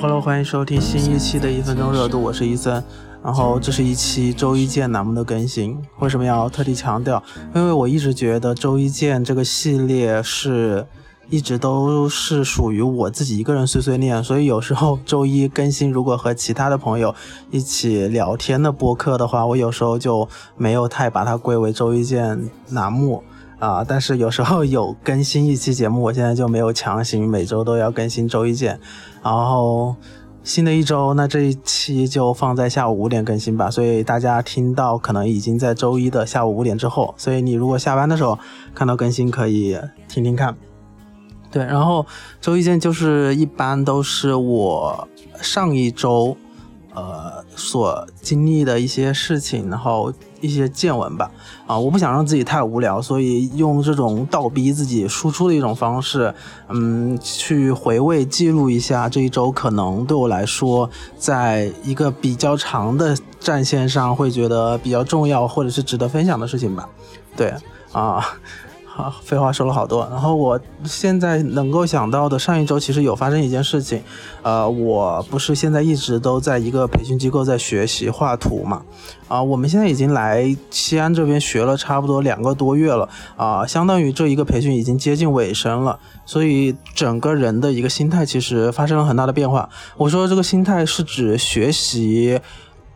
Hello，欢迎收听新一期的一分钟热度，我是伊森。然后这是一期周一见栏目的更新。为什么要特地强调？因为我一直觉得周一见这个系列是一直都是属于我自己一个人碎碎念，所以有时候周一更新，如果和其他的朋友一起聊天的播客的话，我有时候就没有太把它归为周一见栏目啊。但是有时候有更新一期节目，我现在就没有强行每周都要更新周一见。然后新的一周，那这一期就放在下午五点更新吧。所以大家听到可能已经在周一的下午五点之后。所以你如果下班的时候看到更新，可以听听看。对，然后周一见就是一般都是我上一周呃所经历的一些事情，然后一些见闻吧。啊，我不想让自己太无聊，所以用这种倒逼自己输出的一种方式，嗯，去回味记录一下这一周可能对我来说，在一个比较长的战线上会觉得比较重要或者是值得分享的事情吧。对，啊。好，废话说了好多。然后我现在能够想到的，上一周其实有发生一件事情，呃，我不是现在一直都在一个培训机构在学习画图嘛，啊，我们现在已经来西安这边学了差不多两个多月了，啊，相当于这一个培训已经接近尾声了，所以整个人的一个心态其实发生了很大的变化。我说这个心态是指学习。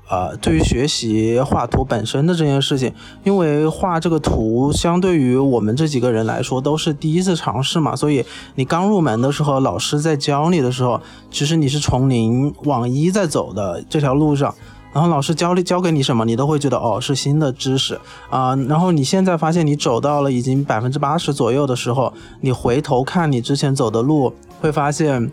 呃，对于学习画图本身的这件事情，因为画这个图，相对于我们这几个人来说都是第一次尝试嘛，所以你刚入门的时候，老师在教你的时候，其实你是从零往一在走的这条路上，然后老师教你教给你什么，你都会觉得哦是新的知识啊，然后你现在发现你走到了已经百分之八十左右的时候，你回头看你之前走的路，会发现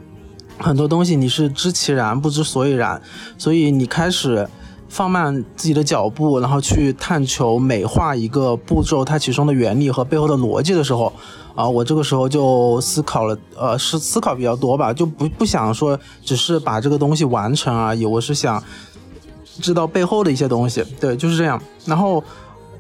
很多东西你是知其然不知所以然，所以你开始。放慢自己的脚步，然后去探求美化一个步骤它其中的原理和背后的逻辑的时候，啊，我这个时候就思考了，呃，是思考比较多吧，就不不想说只是把这个东西完成而已，我是想知道背后的一些东西，对，就是这样。然后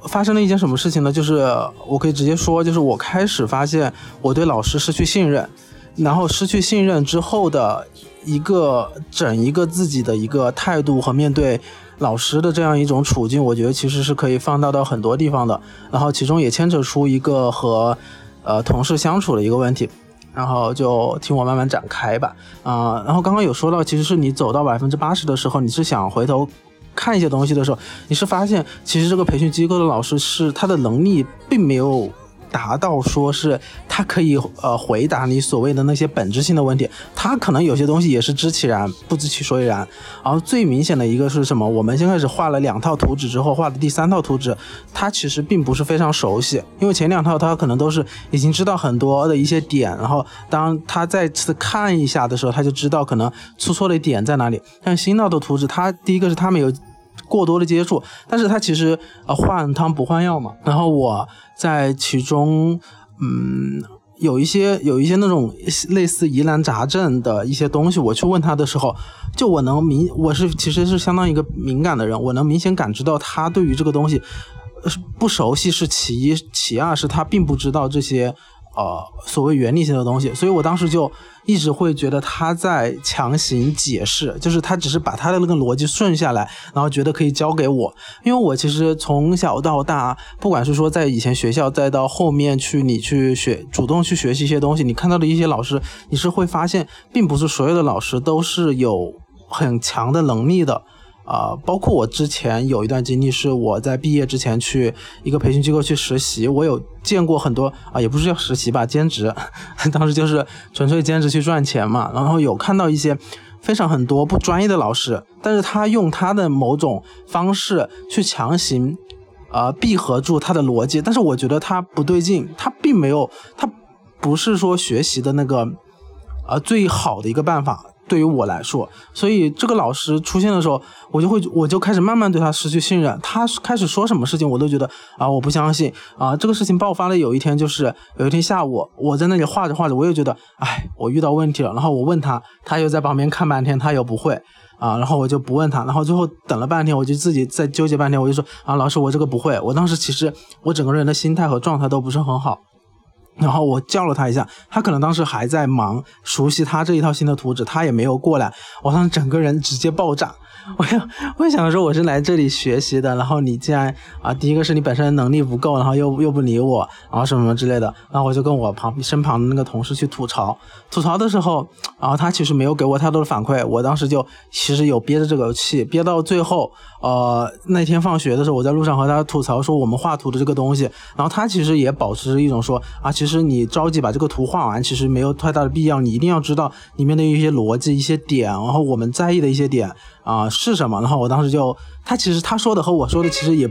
发生了一件什么事情呢？就是我可以直接说，就是我开始发现我对老师失去信任，然后失去信任之后的一个整一个自己的一个态度和面对。老师的这样一种处境，我觉得其实是可以放大到很多地方的。然后其中也牵扯出一个和呃同事相处的一个问题。然后就听我慢慢展开吧。啊，然后刚刚有说到，其实是你走到百分之八十的时候，你是想回头看一些东西的时候，你是发现其实这个培训机构的老师是他的能力并没有。达到说是他可以呃回答你所谓的那些本质性的问题，他可能有些东西也是知其然不知其所以然。然后最明显的一个是什么？我们先开始画了两套图纸之后，画的第三套图纸，他其实并不是非常熟悉，因为前两套他可能都是已经知道很多的一些点，然后当他再次看一下的时候，他就知道可能出错的点在哪里。但新到的图纸，他第一个是他没有。过多的接触，但是他其实呃换汤不换药嘛。然后我在其中，嗯，有一些有一些那种类似疑难杂症的一些东西，我去问他的时候，就我能明我是其实是相当一个敏感的人，我能明显感知到他对于这个东西不熟悉是其一，其二是他并不知道这些。呃，所谓原理性的东西，所以我当时就一直会觉得他在强行解释，就是他只是把他的那个逻辑顺下来，然后觉得可以教给我。因为我其实从小到大，不管是说在以前学校，再到后面去你去学，主动去学习一些东西，你看到的一些老师，你是会发现，并不是所有的老师都是有很强的能力的。啊，包括我之前有一段经历，是我在毕业之前去一个培训机构去实习，我有见过很多啊，也不是叫实习吧，兼职，当时就是纯粹兼职去赚钱嘛。然后有看到一些非常很多不专业的老师，但是他用他的某种方式去强行啊闭合住他的逻辑，但是我觉得他不对劲，他并没有，他不是说学习的那个啊最好的一个办法。对于我来说，所以这个老师出现的时候，我就会，我就开始慢慢对他失去信任。他开始说什么事情，我都觉得啊，我不相信啊。这个事情爆发了，有一天就是有一天下午，我在那里画着画着，我又觉得，哎，我遇到问题了。然后我问他，他又在旁边看半天，他又不会啊。然后我就不问他，然后最后等了半天，我就自己在纠结半天，我就说啊，老师，我这个不会。我当时其实我整个人的心态和状态都不是很好。然后我叫了他一下，他可能当时还在忙熟悉他这一套新的图纸，他也没有过来，我当时整个人直接爆炸。我要，我想说我是来这里学习的，然后你既然啊，第一个是你本身能力不够，然后又又不理我，然后什么什么之类的，然后我就跟我旁身旁的那个同事去吐槽，吐槽的时候，然后他其实没有给我太多的反馈，我当时就其实有憋着这个气，憋到最后，呃，那天放学的时候，我在路上和他吐槽说我们画图的这个东西，然后他其实也保持着一种说啊，其实你着急把这个图画完，其实没有太大的必要，你一定要知道里面的一些逻辑、一些点，然后我们在意的一些点。啊是什么？然后我当时就，他其实他说的和我说的其实也，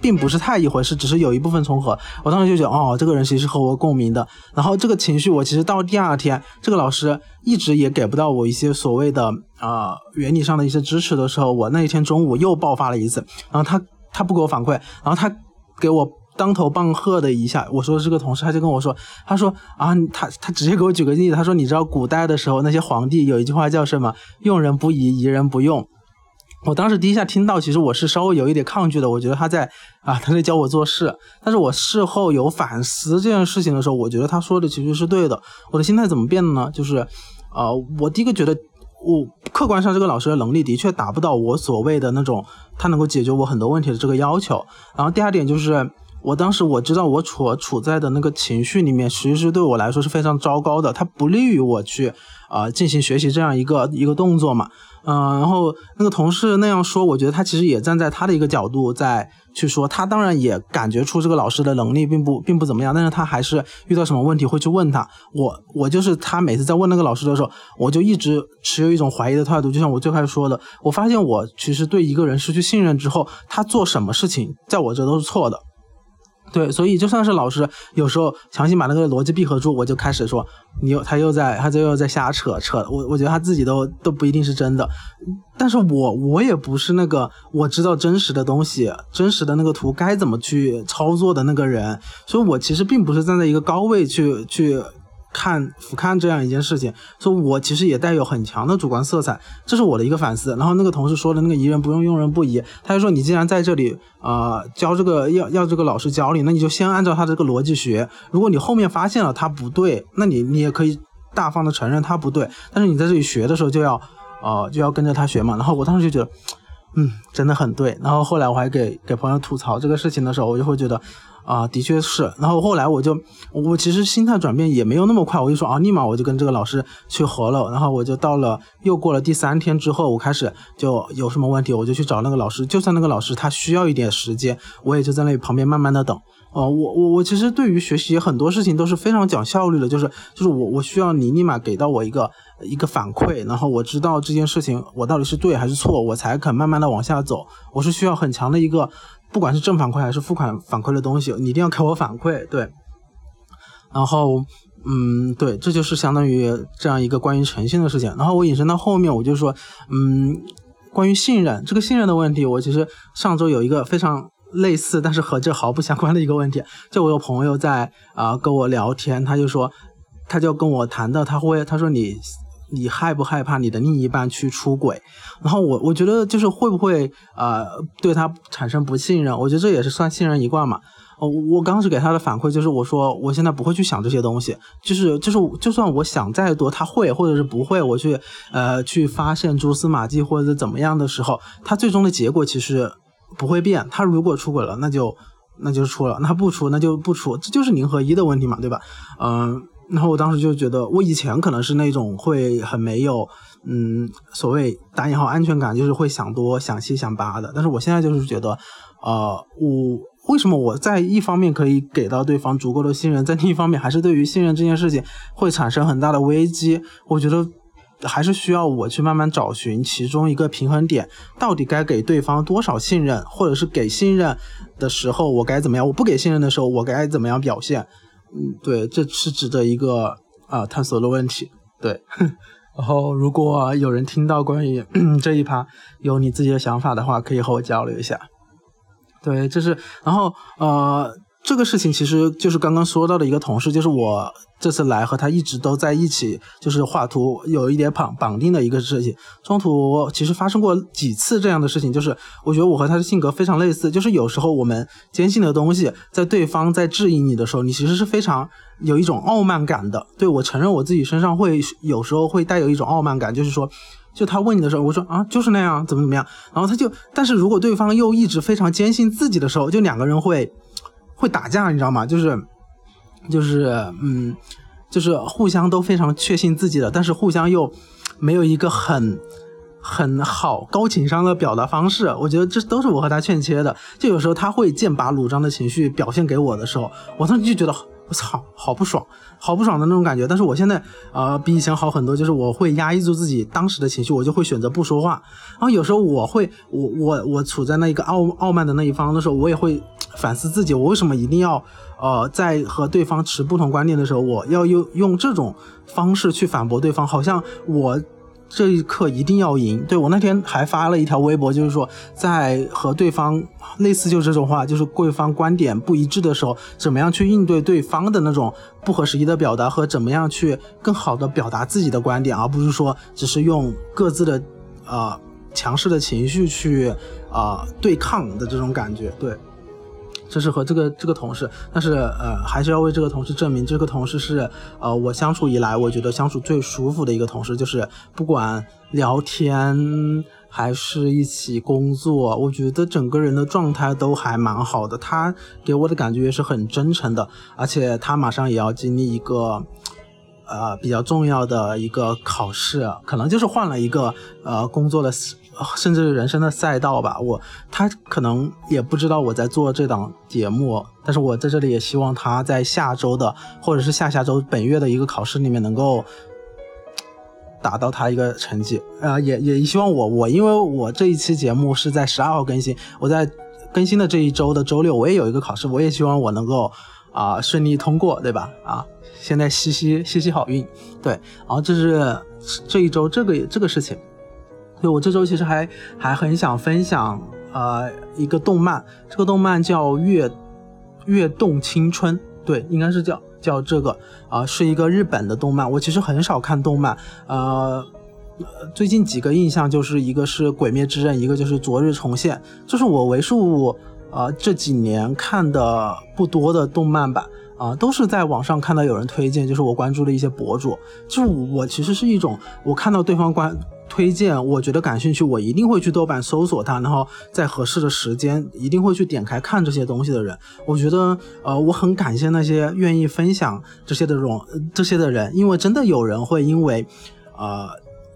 并不是太一回事，只是有一部分重合。我当时就觉得，哦，这个人其实和我共鸣的。然后这个情绪，我其实到第二天，这个老师一直也给不到我一些所谓的啊原理上的一些支持的时候，我那一天中午又爆发了一次。然后他他不给我反馈，然后他给我。当头棒喝的一下，我说这个同事，他就跟我说，他说啊，他他直接给我举个例子，他说你知道古代的时候那些皇帝有一句话叫什么？用人不疑，疑人不用。我当时第一下听到，其实我是稍微有一点抗拒的，我觉得他在啊他在教我做事。但是我事后有反思这件事情的时候，我觉得他说的其实是对的。我的心态怎么变的呢？就是呃，我第一个觉得我客观上这个老师的能力的确达不到我所谓的那种他能够解决我很多问题的这个要求。然后第二点就是。我当时我知道我处处在的那个情绪里面，其实是对我来说是非常糟糕的，它不利于我去啊进行学习这样一个一个动作嘛，嗯，然后那个同事那样说，我觉得他其实也站在他的一个角度在去说，他当然也感觉出这个老师的能力并不并不怎么样，但是他还是遇到什么问题会去问他，我我就是他每次在问那个老师的时候，我就一直持有一种怀疑的态度，就像我最开始说的，我发现我其实对一个人失去信任之后，他做什么事情在我这都是错的。对，所以就算是老师有时候强行把那个逻辑闭合住，我就开始说你又他又在他就又在瞎扯扯，我我觉得他自己都都不一定是真的，但是我我也不是那个我知道真实的东西，真实的那个图该怎么去操作的那个人，所以我其实并不是站在一个高位去去。看俯瞰这样一件事情，所以我其实也带有很强的主观色彩，这是我的一个反思。然后那个同事说的那个疑人不用，用人不疑，他就说你既然在这里啊教这个要要这个老师教你，那你就先按照他这个逻辑学。如果你后面发现了他不对，那你你也可以大方的承认他不对。但是你在这里学的时候就要啊就要跟着他学嘛。然后我当时就觉得，嗯，真的很对。然后后来我还给给朋友吐槽这个事情的时候，我就会觉得。啊，的确是。然后后来我就，我其实心态转变也没有那么快，我就说啊，立马我就跟这个老师去合了。然后我就到了，又过了第三天之后，我开始就有什么问题，我就去找那个老师。就算那个老师他需要一点时间，我也就在那旁边慢慢的等。哦，我我我其实对于学习很多事情都是非常讲效率的，就是就是我我需要你立马给到我一个一个反馈，然后我知道这件事情我到底是对还是错，我才肯慢慢的往下走。我是需要很强的一个。不管是正反馈还是负反反馈的东西，你一定要给我反馈。对，然后，嗯，对，这就是相当于这样一个关于诚信的事情。然后我引申到后面，我就说，嗯，关于信任这个信任的问题，我其实上周有一个非常类似，但是和这毫不相关的一个问题。就我有朋友在啊跟我聊天，他就说，他就跟我谈到，他会他说你。你害不害怕你的另一半去出轨？然后我我觉得就是会不会呃对他产生不信任？我觉得这也是算信任一贯嘛。哦，我刚时给他的反馈就是我说我现在不会去想这些东西，就是就是就算我想再多，他会或者是不会，我去呃去发现蛛丝马迹或者怎么样的时候，他最终的结果其实不会变。他如果出轨了，那就那就出了；那不出，那就不出，这就是零和一的问题嘛，对吧？嗯。然后我当时就觉得，我以前可能是那种会很没有，嗯，所谓打引号安全感，就是会想多、想七、想八的。但是我现在就是觉得，呃，我为什么我在一方面可以给到对方足够的信任，在另一方面还是对于信任这件事情会产生很大的危机？我觉得还是需要我去慢慢找寻其中一个平衡点，到底该给对方多少信任，或者是给信任的时候我该怎么样？我不给信任的时候我该怎么样表现？嗯，对，这是值得一个啊探索的问题。对，然后如果有人听到关于 这一趴有你自己的想法的话，可以和我交流一下。对，就是，然后呃，这个事情其实就是刚刚说到的一个同事，就是我这次来和他一直都在一起，就是画图有一点绑绑定的一个事情。中途其实发生过几次这样的事情，就是我觉得我和他的性格非常类似，就是有时候我们坚信的东西，在对方在质疑你的时候，你其实是非常有一种傲慢感的。对我承认我自己身上会有时候会带有一种傲慢感，就是说。就他问你的时候，我说啊，就是那样，怎么怎么样。然后他就，但是如果对方又一直非常坚信自己的时候，就两个人会会打架，你知道吗？就是就是嗯，就是互相都非常确信自己的，但是互相又没有一个很很好高情商的表达方式。我觉得这都是我和他欠缺的。就有时候他会剑拔弩张的情绪表现给我的时候，我当时就觉得。我操，好不爽，好不爽的那种感觉。但是我现在，呃，比以前好很多，就是我会压抑住自己当时的情绪，我就会选择不说话。然后有时候我会，我我我处在那一个傲傲慢的那一方的时候，我也会反思自己，我为什么一定要，呃，在和对方持不同观点的时候，我要用用这种方式去反驳对方，好像我。这一刻一定要赢！对我那天还发了一条微博，就是说在和对方类似就这种话，就是对方观点不一致的时候，怎么样去应对对方的那种不合时宜的表达，和怎么样去更好的表达自己的观点，而不是说只是用各自的呃强势的情绪去啊对抗的这种感觉，对。这是和这个这个同事，但是呃，还是要为这个同事证明，这个同事是呃我相处以来我觉得相处最舒服的一个同事，就是不管聊天还是一起工作，我觉得整个人的状态都还蛮好的。他给我的感觉也是很真诚的，而且他马上也要经历一个呃比较重要的一个考试，可能就是换了一个呃工作的。甚至人生的赛道吧，我他可能也不知道我在做这档节目，但是我在这里也希望他在下周的或者是下下周本月的一个考试里面能够 达到他一个成绩啊，也也希望我我因为我这一期节目是在十二号更新，我在更新的这一周的周六我也有一个考试，我也希望我能够啊顺利通过，对吧？啊，现在吸吸吸吸好运，对，然后这是这一周这个这个事情。对我这周其实还还很想分享，呃，一个动漫，这个动漫叫《跃跃动青春》，对，应该是叫叫这个，啊，是一个日本的动漫。我其实很少看动漫，呃，最近几个印象就是一个是《鬼灭之刃》，一个就是《昨日重现》，就是我为数呃这几年看的不多的动漫吧，啊，都是在网上看到有人推荐，就是我关注的一些博主，就是我其实是一种我看到对方关。推荐，我觉得感兴趣，我一定会去豆瓣搜索它，然后在合适的时间一定会去点开看这些东西的人。我觉得，呃，我很感谢那些愿意分享这些的种这些的人，因为真的有人会因为，呃，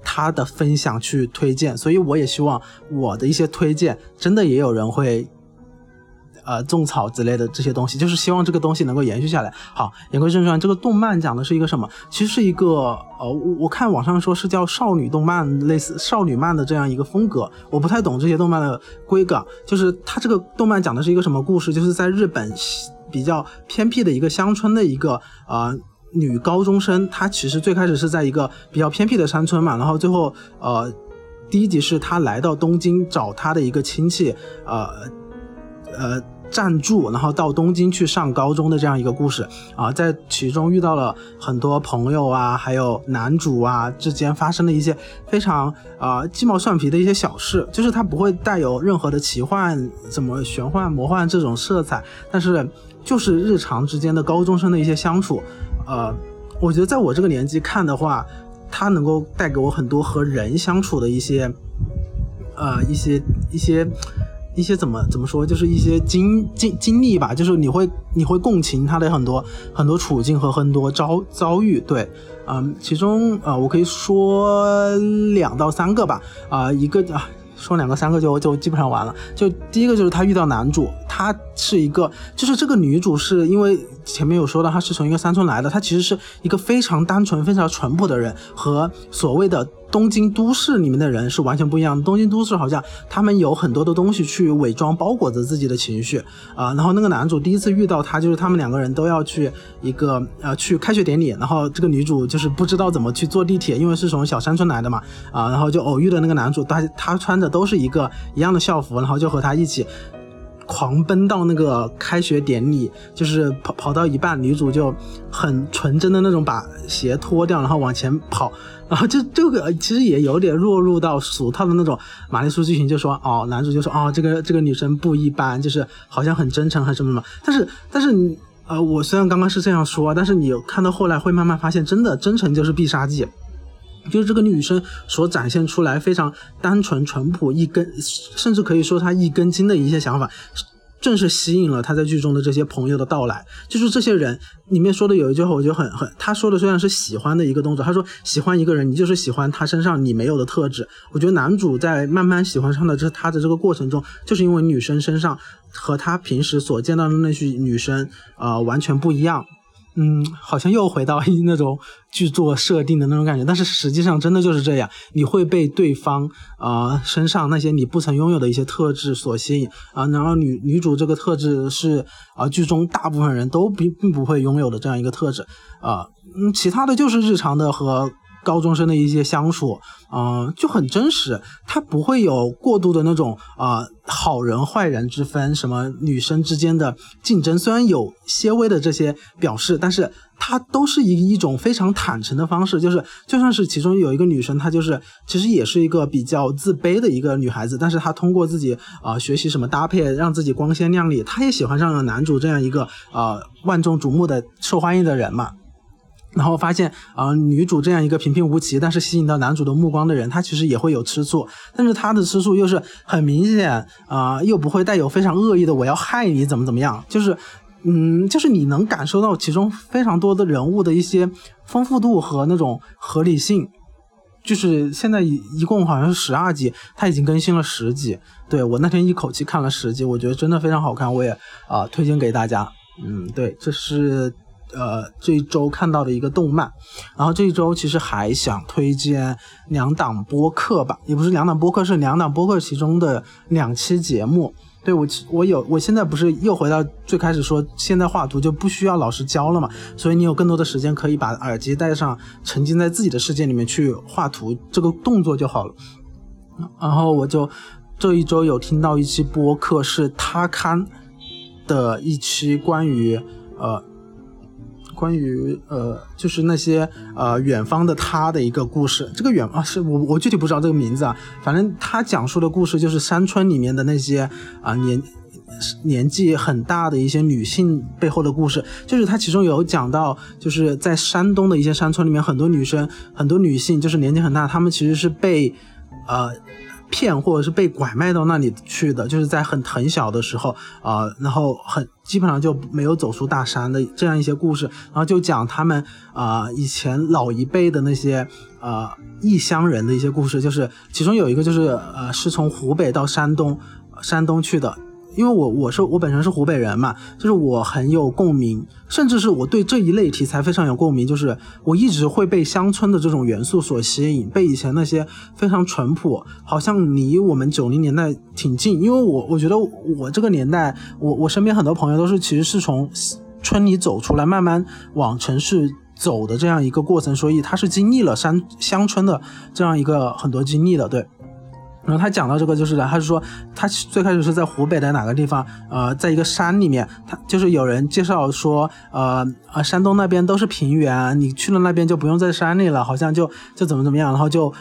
他的分享去推荐，所以我也希望我的一些推荐真的也有人会。呃，种草之类的这些东西，就是希望这个东西能够延续下来。好，言归正传，这个动漫讲的是一个什么？其实是一个呃，我我看网上说是叫少女动漫，类似少女漫的这样一个风格。我不太懂这些动漫的规格，就是它这个动漫讲的是一个什么故事？就是在日本比较偏僻的一个乡村的一个呃女高中生，她其实最开始是在一个比较偏僻的山村嘛，然后最后呃第一集是她来到东京找她的一个亲戚，呃。呃，暂住，然后到东京去上高中的这样一个故事啊，在其中遇到了很多朋友啊，还有男主啊之间发生的一些非常啊鸡毛蒜皮的一些小事，就是它不会带有任何的奇幻、什么玄幻、魔幻这种色彩，但是就是日常之间的高中生的一些相处，呃，我觉得在我这个年纪看的话，它能够带给我很多和人相处的一些，呃，一些一些。一些怎么怎么说，就是一些经经经历吧，就是你会你会共情他的很多很多处境和很多遭遭遇，对，嗯，其中啊，我可以说两到三个吧，啊，一个啊。说两个三个就就基本上完了。就第一个就是他遇到男主，他是一个，就是这个女主是因为前面有说到，她是从一个山村来的，她其实是一个非常单纯、非常淳朴的人，和所谓的东京都市里面的人是完全不一样的。东京都市好像他们有很多的东西去伪装、包裹着自己的情绪啊。然后那个男主第一次遇到他，就是他们两个人都要去一个呃去开学典礼，然后这个女主就是不知道怎么去坐地铁，因为是从小山村来的嘛啊，然后就偶遇的那个男主，他他穿着。都是一个一样的校服，然后就和他一起狂奔到那个开学典礼，就是跑跑到一半，女主就很纯真的那种把鞋脱掉，然后往前跑，然后就这个其实也有点落入到俗套的那种玛丽苏剧情，就说哦，男主就说哦，这个这个女生不一般，就是好像很真诚，很什么什么，但是但是呃，我虽然刚刚是这样说，但是你看到后来会慢慢发现，真的真诚就是必杀技。就是这个女生所展现出来非常单纯淳朴一根，甚至可以说她一根筋的一些想法，正是吸引了他在剧中的这些朋友的到来。就是这些人里面说的有一句话，我觉得很很，他说的虽然是喜欢的一个动作，他说喜欢一个人，你就是喜欢他身上你没有的特质。我觉得男主在慢慢喜欢上的这他的这个过程中，就是因为女生身上和他平时所见到的那些女生啊完全不一样。嗯，好像又回到那种剧作设定的那种感觉，但是实际上真的就是这样，你会被对方啊身上那些你不曾拥有的一些特质所吸引啊，然后女女主这个特质是啊剧中大部分人都并并不会拥有的这样一个特质啊，嗯，其他的就是日常的和。高中生的一些相处，嗯，就很真实，他不会有过度的那种啊好人坏人之分，什么女生之间的竞争，虽然有些微的这些表示，但是他都是以一种非常坦诚的方式，就是就算是其中有一个女生，她就是其实也是一个比较自卑的一个女孩子，但是她通过自己啊学习什么搭配，让自己光鲜亮丽，她也喜欢上了男主这样一个啊万众瞩目的受欢迎的人嘛。然后发现啊，女主这样一个平平无奇，但是吸引到男主的目光的人，她其实也会有吃醋，但是她的吃醋又是很明显啊，又不会带有非常恶意的我要害你怎么怎么样，就是嗯，就是你能感受到其中非常多的人物的一些丰富度和那种合理性。就是现在一共好像是十二集，它已经更新了十集。对我那天一口气看了十集，我觉得真的非常好看，我也啊推荐给大家。嗯，对，这是。呃，这一周看到的一个动漫，然后这一周其实还想推荐两档播客吧，也不是两档播客，是两档播客其中的两期节目。对我，我有，我现在不是又回到最开始说，现在画图就不需要老师教了嘛，所以你有更多的时间可以把耳机戴上，沉浸在自己的世界里面去画图，这个动作就好了。然后我就这一周有听到一期播客，是他刊的一期关于呃。关于呃，就是那些呃远方的他的一个故事。这个远啊，是我我具体不知道这个名字啊。反正他讲述的故事就是山村里面的那些啊年年纪很大的一些女性背后的故事。就是他其中有讲到，就是在山东的一些山村里面，很多女生很多女性就是年纪很大，她们其实是被呃。骗或者是被拐卖到那里去的，就是在很很小的时候啊，然后很基本上就没有走出大山的这样一些故事，然后就讲他们啊以前老一辈的那些呃异乡人的一些故事，就是其中有一个就是呃是从湖北到山东山东去的。因为我我是我本身是湖北人嘛，就是我很有共鸣，甚至是我对这一类题材非常有共鸣，就是我一直会被乡村的这种元素所吸引，被以前那些非常淳朴，好像离我们九零年代挺近。因为我我觉得我这个年代，我我身边很多朋友都是其实是从村里走出来，慢慢往城市走的这样一个过程，所以他是经历了山乡村的这样一个很多经历的，对。然后他讲到这个，就是的他是说，他最开始是在湖北的哪个地方，呃，在一个山里面，他就是有人介绍说，呃呃，山东那边都是平原，你去了那边就不用在山里了，好像就就怎么怎么样，然后就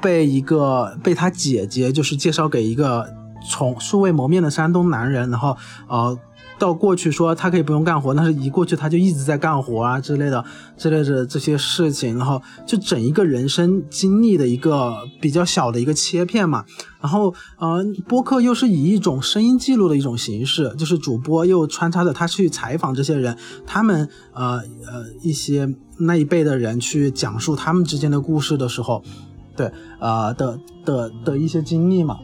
被一个被他姐姐就是介绍给一个从素未谋面的山东男人，然后呃。到过去说他可以不用干活，但是一过去他就一直在干活啊之类的之类的这些事情，然后就整一个人生经历的一个比较小的一个切片嘛。然后呃，播客又是以一种声音记录的一种形式，就是主播又穿插着他去采访这些人，他们呃呃一些那一辈的人去讲述他们之间的故事的时候，对呃的的的一些经历嘛。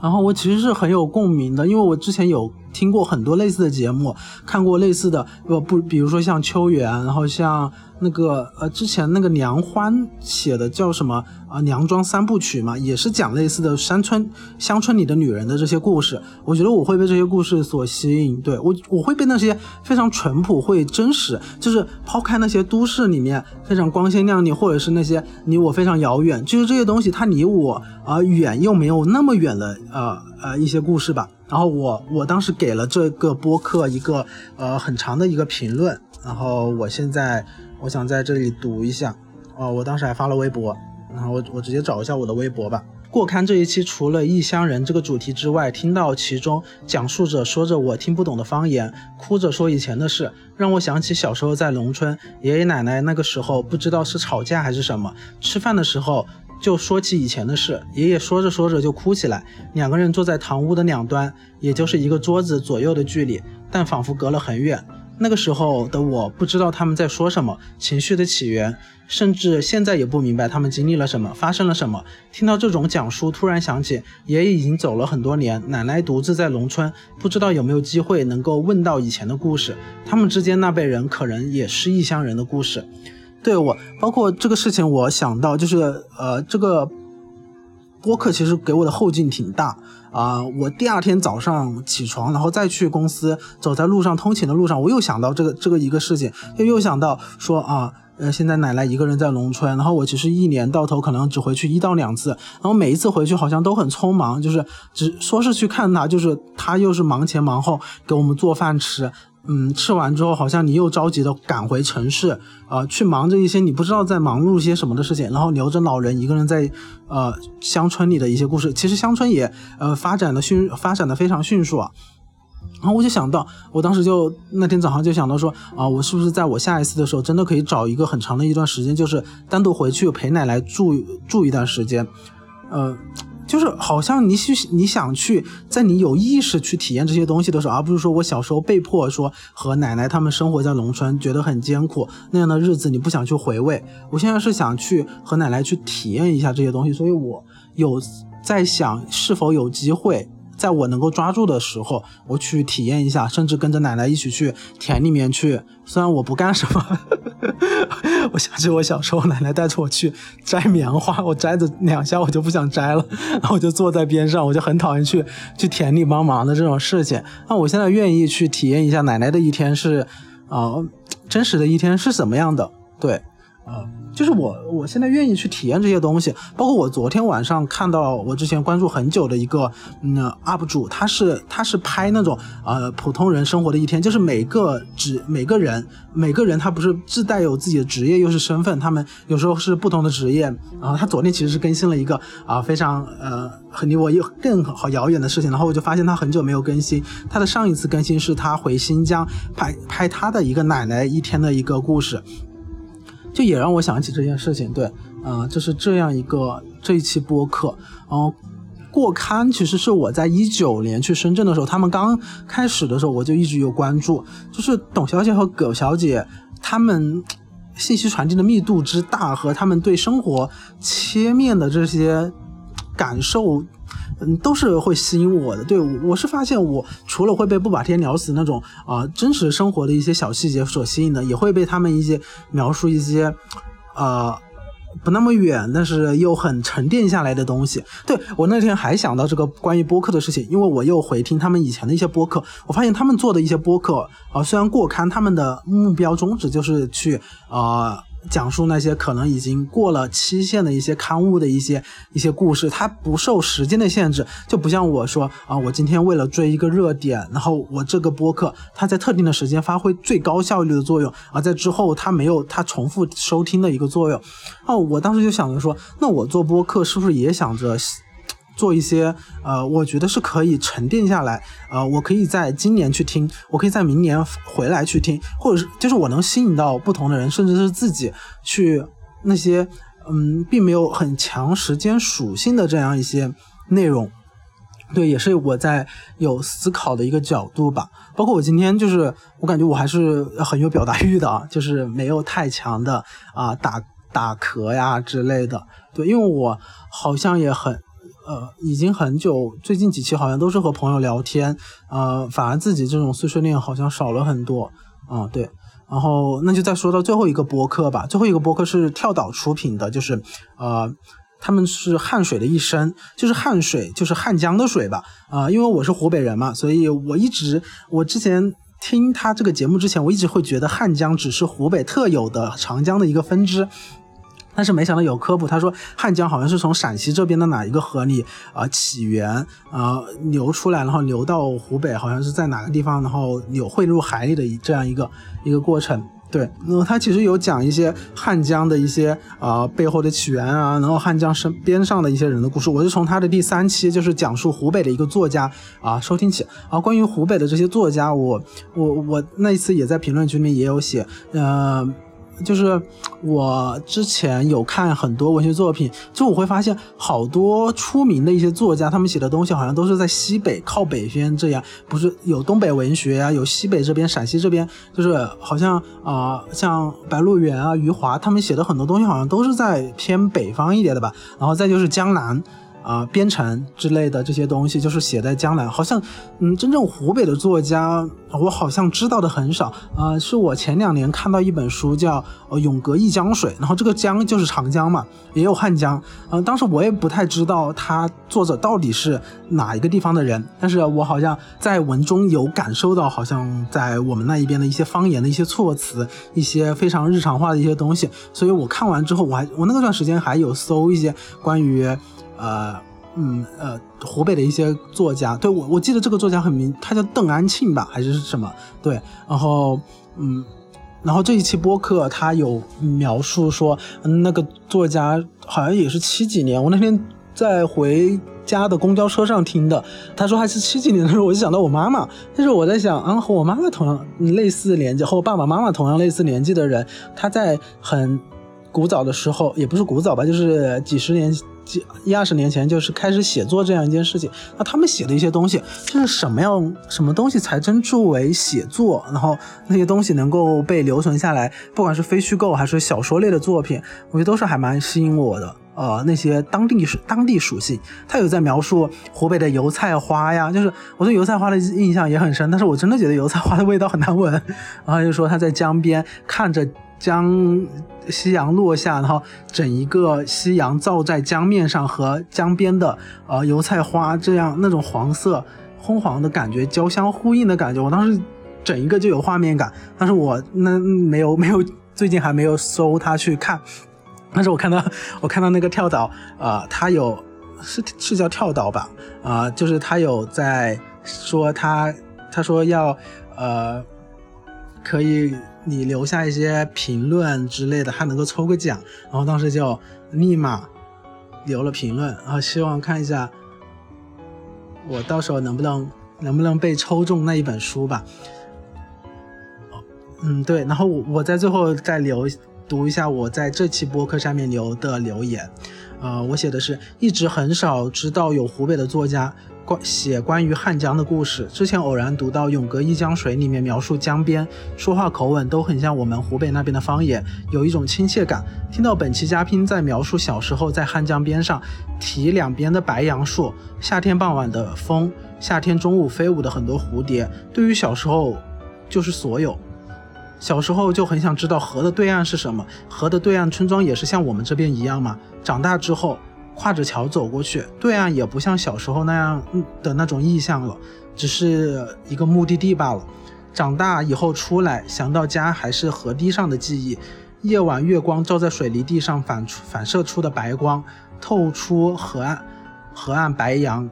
然后我其实是很有共鸣的，因为我之前有。听过很多类似的节目，看过类似的，不不，比如说像秋园，然后像那个呃，之前那个梁欢写的叫什么啊，娘庄三部曲嘛，也是讲类似的山村乡村里的女人的这些故事。我觉得我会被这些故事所吸引，对我我会被那些非常淳朴、会真实，就是抛开那些都市里面非常光鲜亮丽，或者是那些离我非常遥远，就是这些东西它离我啊远又没有那么远的呃呃一些故事吧。然后我我当时给了这个播客一个呃很长的一个评论，然后我现在我想在这里读一下，哦，我当时还发了微博，然后我我直接找一下我的微博吧。过刊这一期除了异乡人这个主题之外，听到其中讲述者说着我听不懂的方言，哭着说以前的事，让我想起小时候在农村，爷爷奶奶那个时候不知道是吵架还是什么，吃饭的时候。就说起以前的事，爷爷说着说着就哭起来。两个人坐在堂屋的两端，也就是一个桌子左右的距离，但仿佛隔了很远。那个时候的我不知道他们在说什么，情绪的起源，甚至现在也不明白他们经历了什么，发生了什么。听到这种讲述，突然想起爷爷已经走了很多年，奶奶独自在农村，不知道有没有机会能够问到以前的故事。他们之间那辈人可能也是异乡人的故事。对我，包括这个事情，我想到就是，呃，这个播客其实给我的后劲挺大啊。我第二天早上起床，然后再去公司，走在路上通勤的路上，我又想到这个这个一个事情，又又想到说啊，呃，现在奶奶一个人在农村，然后我其实一年到头可能只回去一到两次，然后每一次回去好像都很匆忙，就是只说是去看她，就是她又是忙前忙后给我们做饭吃。嗯，吃完之后好像你又着急的赶回城市，呃，去忙着一些你不知道在忙碌些什么的事情，然后留着老人一个人在呃乡村里的一些故事。其实乡村也呃发展的迅发展的非常迅速啊。然后我就想到，我当时就那天早上就想到说啊，我是不是在我下一次的时候真的可以找一个很长的一段时间，就是单独回去陪奶奶住住一段时间，呃。就是好像你去你想去，在你有意识去体验这些东西的时候，而不是说我小时候被迫说和奶奶他们生活在农村，觉得很艰苦那样的日子，你不想去回味。我现在是想去和奶奶去体验一下这些东西，所以我有在想是否有机会。在我能够抓住的时候，我去体验一下，甚至跟着奶奶一起去田里面去。虽然我不干什么，我想起我小时候奶奶带着我去摘棉花，我摘着两下我就不想摘了，然后我就坐在边上，我就很讨厌去去田里帮忙的这种事情。那我现在愿意去体验一下奶奶的一天是，啊，真实的一天是什么样的？对，啊。就是我，我现在愿意去体验这些东西，包括我昨天晚上看到我之前关注很久的一个嗯 UP 主，他是他是拍那种呃普通人生活的一天，就是每个职每个人每个人他不是自带有自己的职业又是身份，他们有时候是不同的职业。然后他昨天其实是更新了一个啊非常呃很离我又更好遥远的事情，然后我就发现他很久没有更新，他的上一次更新是他回新疆拍拍他的一个奶奶一天的一个故事。就也让我想起这件事情，对，啊，就是这样一个这一期播客，然后过刊其实是我在一九年去深圳的时候，他们刚开始的时候我就一直有关注，就是董小姐和葛小姐他们信息传递的密度之大和他们对生活切面的这些感受。嗯，都是会吸引我的。对我是发现，我除了会被不把天聊死那种啊真实生活的一些小细节所吸引的，也会被他们一些描述一些，呃，不那么远，但是又很沉淀下来的东西。对我那天还想到这个关于播客的事情，因为我又回听他们以前的一些播客，我发现他们做的一些播客啊，虽然过刊，他们的目标宗旨就是去啊。讲述那些可能已经过了期限的一些刊物的一些一些故事，它不受时间的限制，就不像我说啊，我今天为了追一个热点，然后我这个播客它在特定的时间发挥最高效率的作用，而在之后它没有它重复收听的一个作用。哦，我当时就想着说，那我做播客是不是也想着？做一些呃，我觉得是可以沉淀下来，呃，我可以在今年去听，我可以在明年回来去听，或者是就是我能吸引到不同的人，甚至是自己去那些嗯，并没有很强时间属性的这样一些内容，对，也是我在有思考的一个角度吧。包括我今天就是我感觉我还是很有表达欲的啊，就是没有太强的啊打打嗝呀之类的，对，因为我好像也很。呃，已经很久，最近几期好像都是和朋友聊天，呃，反而自己这种碎碎念好像少了很多，啊，对，然后那就再说到最后一个播客吧，最后一个播客是跳岛出品的，就是呃，他们是汉水的一生，就是汉水，就是汉江的水吧，啊，因为我是湖北人嘛，所以我一直，我之前听他这个节目之前，我一直会觉得汉江只是湖北特有的长江的一个分支。但是没想到有科普，他说汉江好像是从陕西这边的哪一个河里啊起源啊流出来，然后流到湖北，好像是在哪个地方，然后有汇入海里的这样一个一个过程。对，那他其实有讲一些汉江的一些啊背后的起源啊，然后汉江身边上的一些人的故事。我是从他的第三期，就是讲述湖北的一个作家啊收听起。啊，关于湖北的这些作家，我我我那一次也在评论区里面也有写，呃。就是我之前有看很多文学作品，就我会发现好多出名的一些作家，他们写的东西好像都是在西北靠北边这样，不是有东北文学啊，有西北这边陕西这边，就是好像啊，像白鹿原啊、余华他们写的很多东西，好像都是在偏北方一点的吧。然后再就是江南。啊，边城之类的这些东西，就是写在江南。好像，嗯，真正湖北的作家，我好像知道的很少。啊，是我前两年看到一本书，叫《永隔一江水》，然后这个江就是长江嘛，也有汉江。嗯，当时我也不太知道他作者到底是哪一个地方的人，但是我好像在文中有感受到，好像在我们那一边的一些方言的一些措辞，一些非常日常化的一些东西。所以我看完之后，我还我那段时间还有搜一些关于。呃，嗯，呃，湖北的一些作家，对我我记得这个作家很名，他叫邓安庆吧，还是什么？对，然后，嗯，然后这一期播客他有描述说，那个作家好像也是七几年，我那天在回家的公交车上听的，他说还是七几年的时候，我就想到我妈妈，但是我在想，啊，和我妈妈同样类似年纪，和我爸爸妈妈同样类似年纪的人，他在很古早的时候，也不是古早吧，就是几十年。几一二十年前就是开始写作这样一件事情，那他们写的一些东西，就是什么样什么东西才称之为写作？然后那些东西能够被留存下来，不管是非虚构还是小说类的作品，我觉得都是还蛮吸引我的。呃，那些当地属当地属性，他有在描述湖北的油菜花呀，就是我对油菜花的印象也很深，但是我真的觉得油菜花的味道很难闻。然后就说他在江边看着。将夕阳落下，然后整一个夕阳照在江面上，和江边的呃油菜花这样那种黄色昏黄的感觉交相呼应的感觉，我当时整一个就有画面感。但是我那没有没有，最近还没有搜它去看。但是我看到我看到那个跳岛，呃，他有是是叫跳岛吧？啊，就是他有在说他他说要呃可以。你留下一些评论之类的，还能够抽个奖，然后当时就立马留了评论，然后希望看一下我到时候能不能能不能被抽中那一本书吧。嗯，对，然后我我在最后再留读一下我在这期播客上面留的留言，呃，我写的是一直很少知道有湖北的作家。关写关于汉江的故事，之前偶然读到《永隔一江水》里面描述江边，说话口吻都很像我们湖北那边的方言，有一种亲切感。听到本期嘉宾在描述小时候在汉江边上提两边的白杨树，夏天傍晚的风，夏天中午飞舞的很多蝴蝶，对于小时候就是所有。小时候就很想知道河的对岸是什么，河的对岸村庄也是像我们这边一样吗？长大之后。跨着桥走过去，对岸也不像小时候那样的那种意象了，只是一个目的地罢了。长大以后出来，想到家还是河堤上的记忆。夜晚月光照在水泥地上，反反射出的白光，透出河岸河岸白杨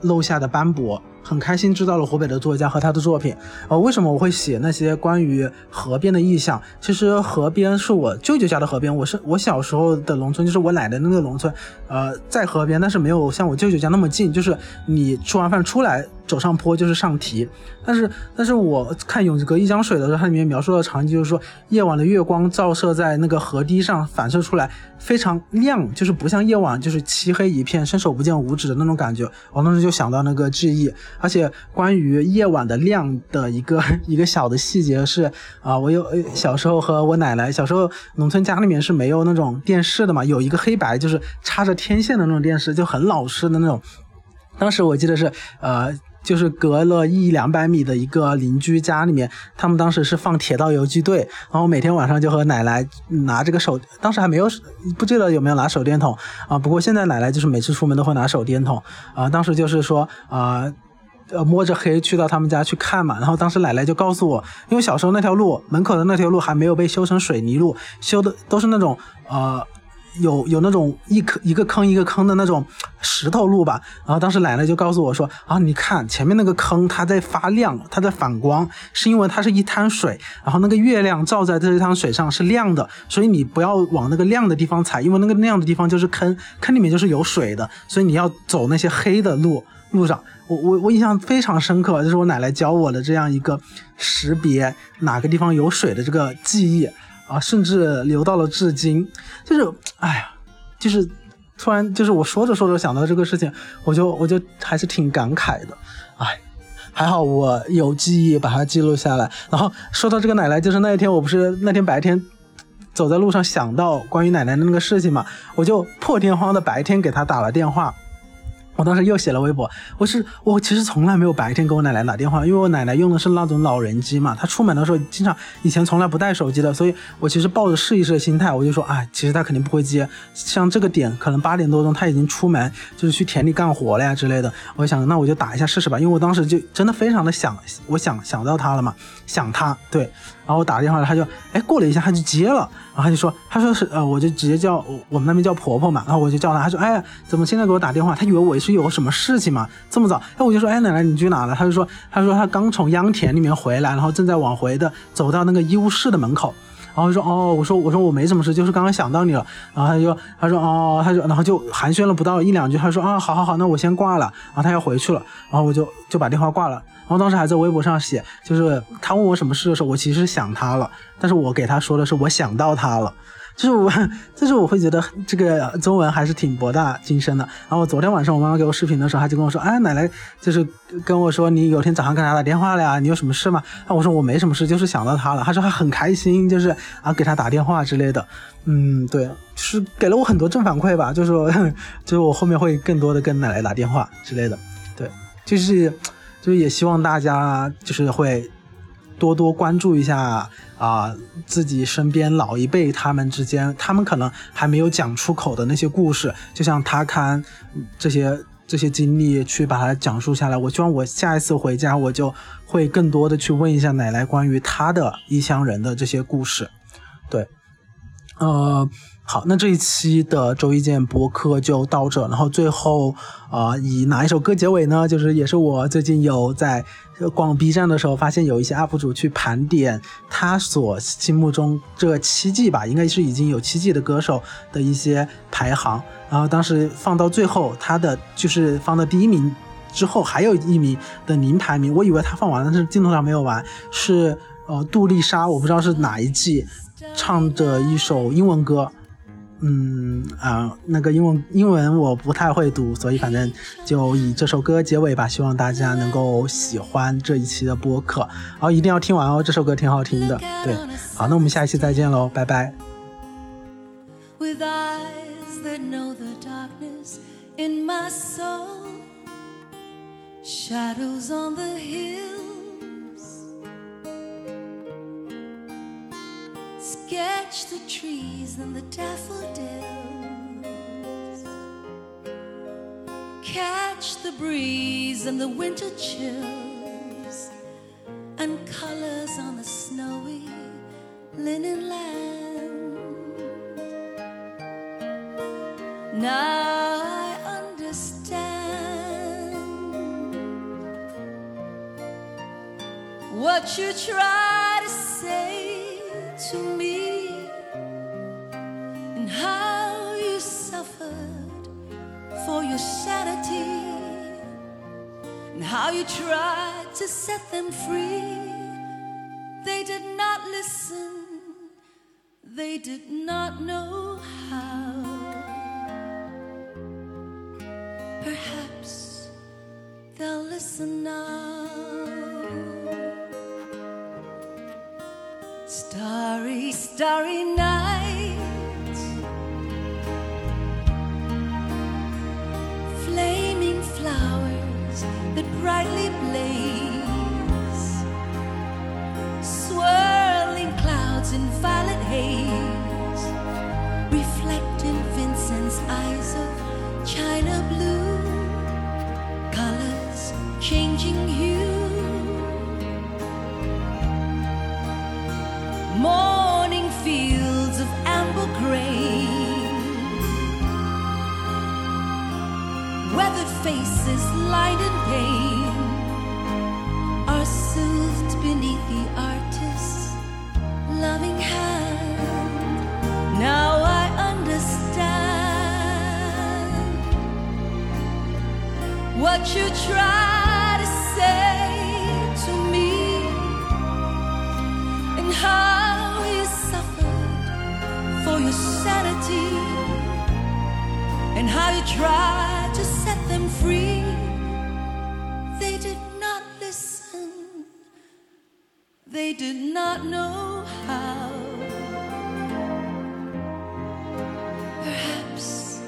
漏下的斑驳。很开心知道了湖北的作家和他的作品，呃，为什么我会写那些关于河边的意象？其实河边是我舅舅家的河边，我是我小时候的农村，就是我奶奶那个农村，呃，在河边，但是没有像我舅舅家那么近，就是你吃完饭出来。走上坡就是上提，但是但是我看《永隔一江水》的时候，它里面描述的场景就是说，夜晚的月光照射在那个河堤上，反射出来非常亮，就是不像夜晚就是漆黑一片，伸手不见五指的那种感觉。我当时就想到那个记忆，而且关于夜晚的亮的一个一个小的细节是啊，我有小时候和我奶奶，小时候农村家里面是没有那种电视的嘛，有一个黑白就是插着天线的那种电视，就很老式的那种。当时我记得是呃。就是隔了一两百米的一个邻居家里面，他们当时是放铁道游击队，然后每天晚上就和奶奶拿这个手，当时还没有不记得有没有拿手电筒啊。不过现在奶奶就是每次出门都会拿手电筒啊。当时就是说啊，呃摸着黑去到他们家去看嘛。然后当时奶奶就告诉我，因为小时候那条路门口的那条路还没有被修成水泥路，修的都是那种呃有有那种一坑一个坑一个坑的那种石头路吧，然后当时奶奶就告诉我说啊，你看前面那个坑它在发亮，它在反光，是因为它是一滩水，然后那个月亮照在这一滩水上是亮的，所以你不要往那个亮的地方踩，因为那个亮的地方就是坑，坑里面就是有水的，所以你要走那些黑的路路上。我我我印象非常深刻，就是我奶奶教我的这样一个识别哪个地方有水的这个记忆。啊，甚至留到了至今，就是，哎呀，就是突然，就是我说着说着想到这个事情，我就我就还是挺感慨的，哎，还好我有记忆把它记录下来。然后说到这个奶奶，就是那一天我不是那天白天走在路上想到关于奶奶的那个事情嘛，我就破天荒的白天给她打了电话。我当时又写了微博，我是我其实从来没有白天给我奶奶打电话，因为我奶奶用的是那种老人机嘛，她出门的时候经常以前从来不带手机的，所以我其实抱着试一试的心态，我就说，哎，其实她肯定不会接，像这个点可能八点多钟她已经出门，就是去田里干活了呀之类的，我想那我就打一下试试吧，因为我当时就真的非常的想，我想想到她了嘛，想她，对。然后我打电话，她就哎过了一下，她就接了，然后他就说，他说是呃，我就直接叫我们那边叫婆婆嘛，然后我就叫他，他说哎怎么现在给我打电话？他以为我是有什么事情嘛，这么早？哎我就说哎奶奶你去哪了？他就说他说他刚从秧田里面回来，然后正在往回的走到那个医务室的门口，然后说哦我说我说我没什么事，就是刚刚想到你了，然后他就他说哦他说然后就寒暄了不到一两句，他说啊好好好那我先挂了，然后他要回去了，然后我就就把电话挂了。然后当时还在微博上写，就是他问我什么事的时候，我其实想他了，但是我给他说的是我想到他了，就是我，就是我会觉得这个中文还是挺博大精深的。然后昨天晚上我妈妈给我视频的时候，她就跟我说，哎，奶奶就是跟我说你有天早上给她打电话了呀，你有什么事吗？啊，我说我没什么事，就是想到他了。她说她很开心，就是啊给他打电话之类的。嗯，对，就是给了我很多正反馈吧，就是说，就是我后面会更多的跟奶奶打电话之类的。对，就是。就是也希望大家就是会多多关注一下啊，自己身边老一辈他们之间，他们可能还没有讲出口的那些故事，就像他看这些这些经历去把它讲述下来。我希望我下一次回家，我就会更多的去问一下奶奶关于她的异乡人的这些故事。对，呃。好，那这一期的周一见播客就到这，然后最后啊，以哪一首歌结尾呢？就是也是我最近有在逛 B 站的时候，发现有一些 UP 主去盘点他所心目中这七季吧，应该是已经有七季的歌手的一些排行，然后当时放到最后，他的就是放到第一名之后，还有一名的零排名，我以为他放完了，但是镜头上没有完，是呃杜丽莎，我不知道是哪一季唱的一首英文歌。嗯啊，那个英文英文我不太会读，所以反正就以这首歌结尾吧。希望大家能够喜欢这一期的播客，然后一定要听完哦，这首歌挺好听的。对，好，那我们下一期再见喽，拜拜。Sketch the trees and the daffodils. Catch the breeze and the winter chills and colors on the snowy linen land. Now I understand what you try how you tried to set them free. They did not listen, they did not know how. Perhaps faces light and pain are soothed beneath the artist's loving hand. Now I understand what you try to say to me and how you suffered for your sanity and how you tried they did not know how. Perhaps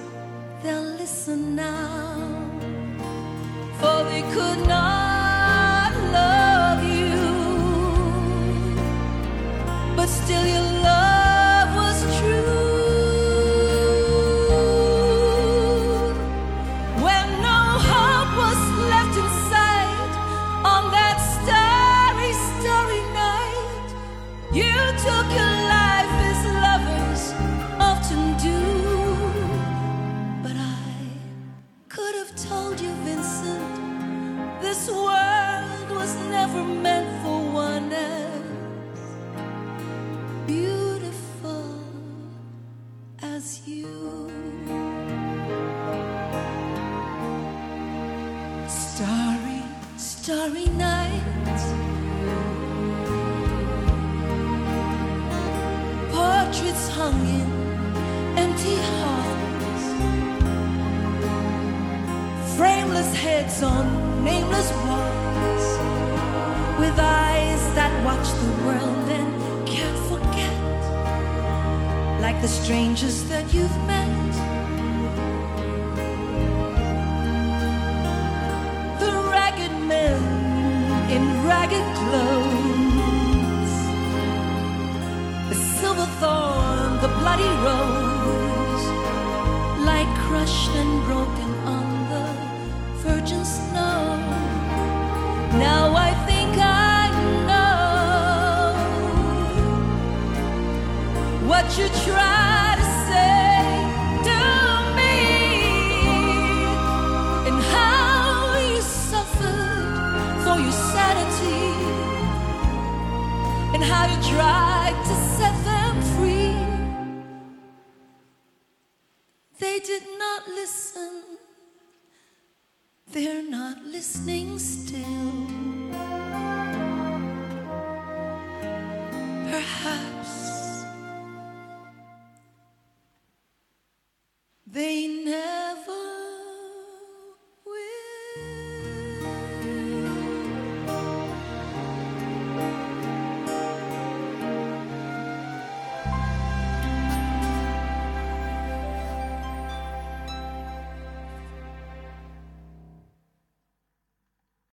they'll listen now, for they could not love you, but still your the thorn, the bloody rose, lie crushed and broken on the virgin snow. Now I think I know what you try to say to me and how you suffered for your sanity and how you tried to They did not listen, they're not listening still.